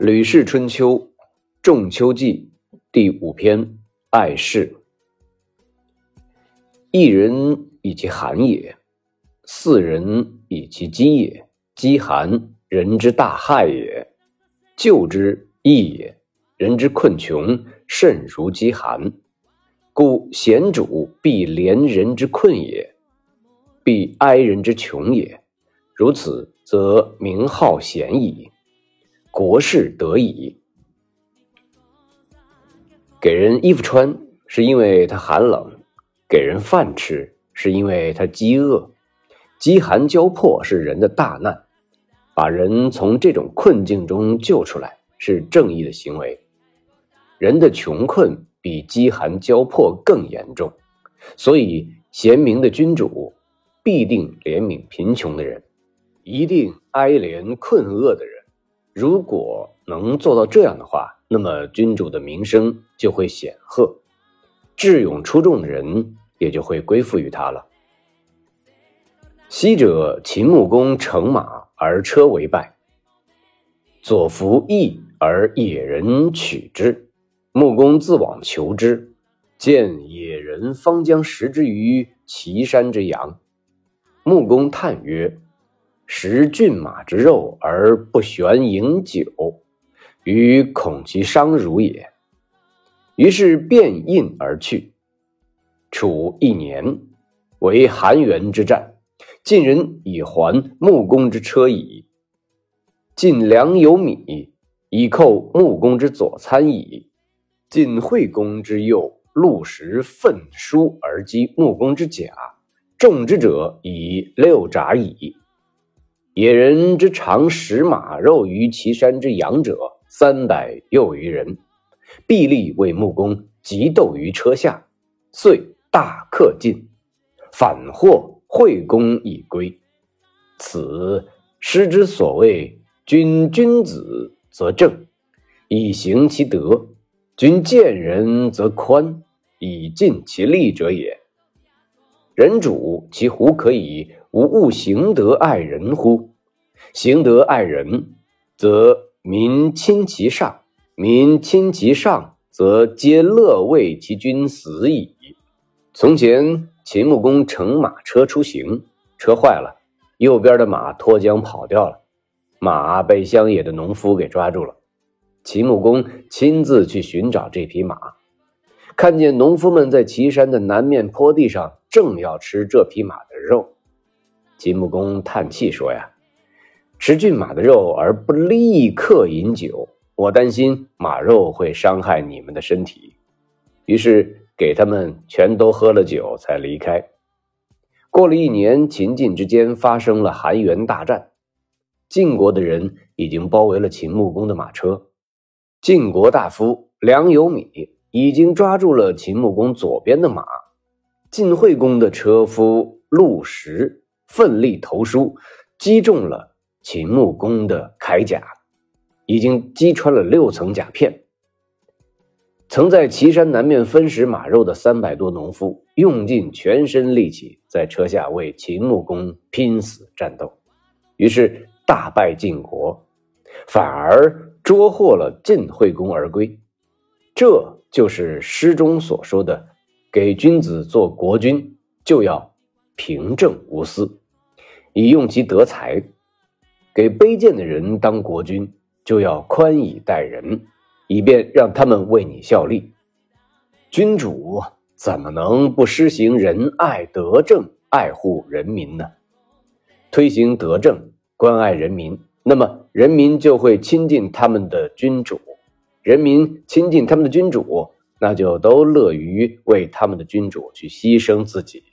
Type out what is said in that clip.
《吕氏春秋·仲秋纪》第五篇：爱事。一人以其寒也，四人以其饥也。饥寒，人之大害也；救之易也。人之困穷，甚如饥寒。故贤主必怜人之困也，必哀人之穷也。如此，则名号显矣。国事得矣。给人衣服穿，是因为他寒冷；给人饭吃，是因为他饥饿。饥寒交迫是人的大难，把人从这种困境中救出来，是正义的行为。人的穷困比饥寒交迫更严重，所以贤明的君主必定怜悯贫穷的人，一定哀怜困饿的人。如果能做到这样的话，那么君主的名声就会显赫，智勇出众的人也就会归附于他了。昔者秦穆公乘马而车为败，左扶翼而野人取之，穆公自往求之，见野人方将食之于岐山之阳，穆公叹曰。食骏马之肉而不悬饮酒，于恐其伤辱也。于是便印而去。处一年，为韩元之战，晋人以还穆公之车矣。晋粮有米，以扣穆公之左参矣。晋惠公之右陆石奋书而击穆公之甲，众之者以六札矣。野人之常食马肉于岐山之阳者三百又余人，必力为穆公急斗于车下，遂大克尽，反获惠公以归。此师之所谓君君子则正，以行其德；君见人则宽，以尽其力者也。人主其胡可以无物行德爱人乎？行德爱人，则民亲其上；民亲其上，则皆乐为其君死矣。从前秦穆公乘马车出行，车坏了，右边的马脱缰跑掉了，马被乡野的农夫给抓住了。秦穆公亲自去寻找这匹马，看见农夫们在岐山的南面坡地上正要吃这匹马的肉，秦穆公叹气说：“呀。”吃骏马的肉而不立刻饮酒，我担心马肉会伤害你们的身体，于是给他们全都喝了酒才离开。过了一年，秦晋之间发生了韩元大战，晋国的人已经包围了秦穆公的马车，晋国大夫梁有米已经抓住了秦穆公左边的马，晋惠公的车夫陆石奋力投书，击中了。秦穆公的铠甲已经击穿了六层甲片。曾在岐山南面分食马肉的三百多农夫，用尽全身力气在车下为秦穆公拼死战斗，于是大败晋国，反而捉获了晋惠公而归。这就是诗中所说的：“给君子做国君，就要平正无私，以用其德才。”给卑贱的人当国君，就要宽以待人，以便让他们为你效力。君主怎么能不施行仁爱德政，爱护人民呢？推行德政，关爱人民，那么人民就会亲近他们的君主。人民亲近他们的君主，那就都乐于为他们的君主去牺牲自己。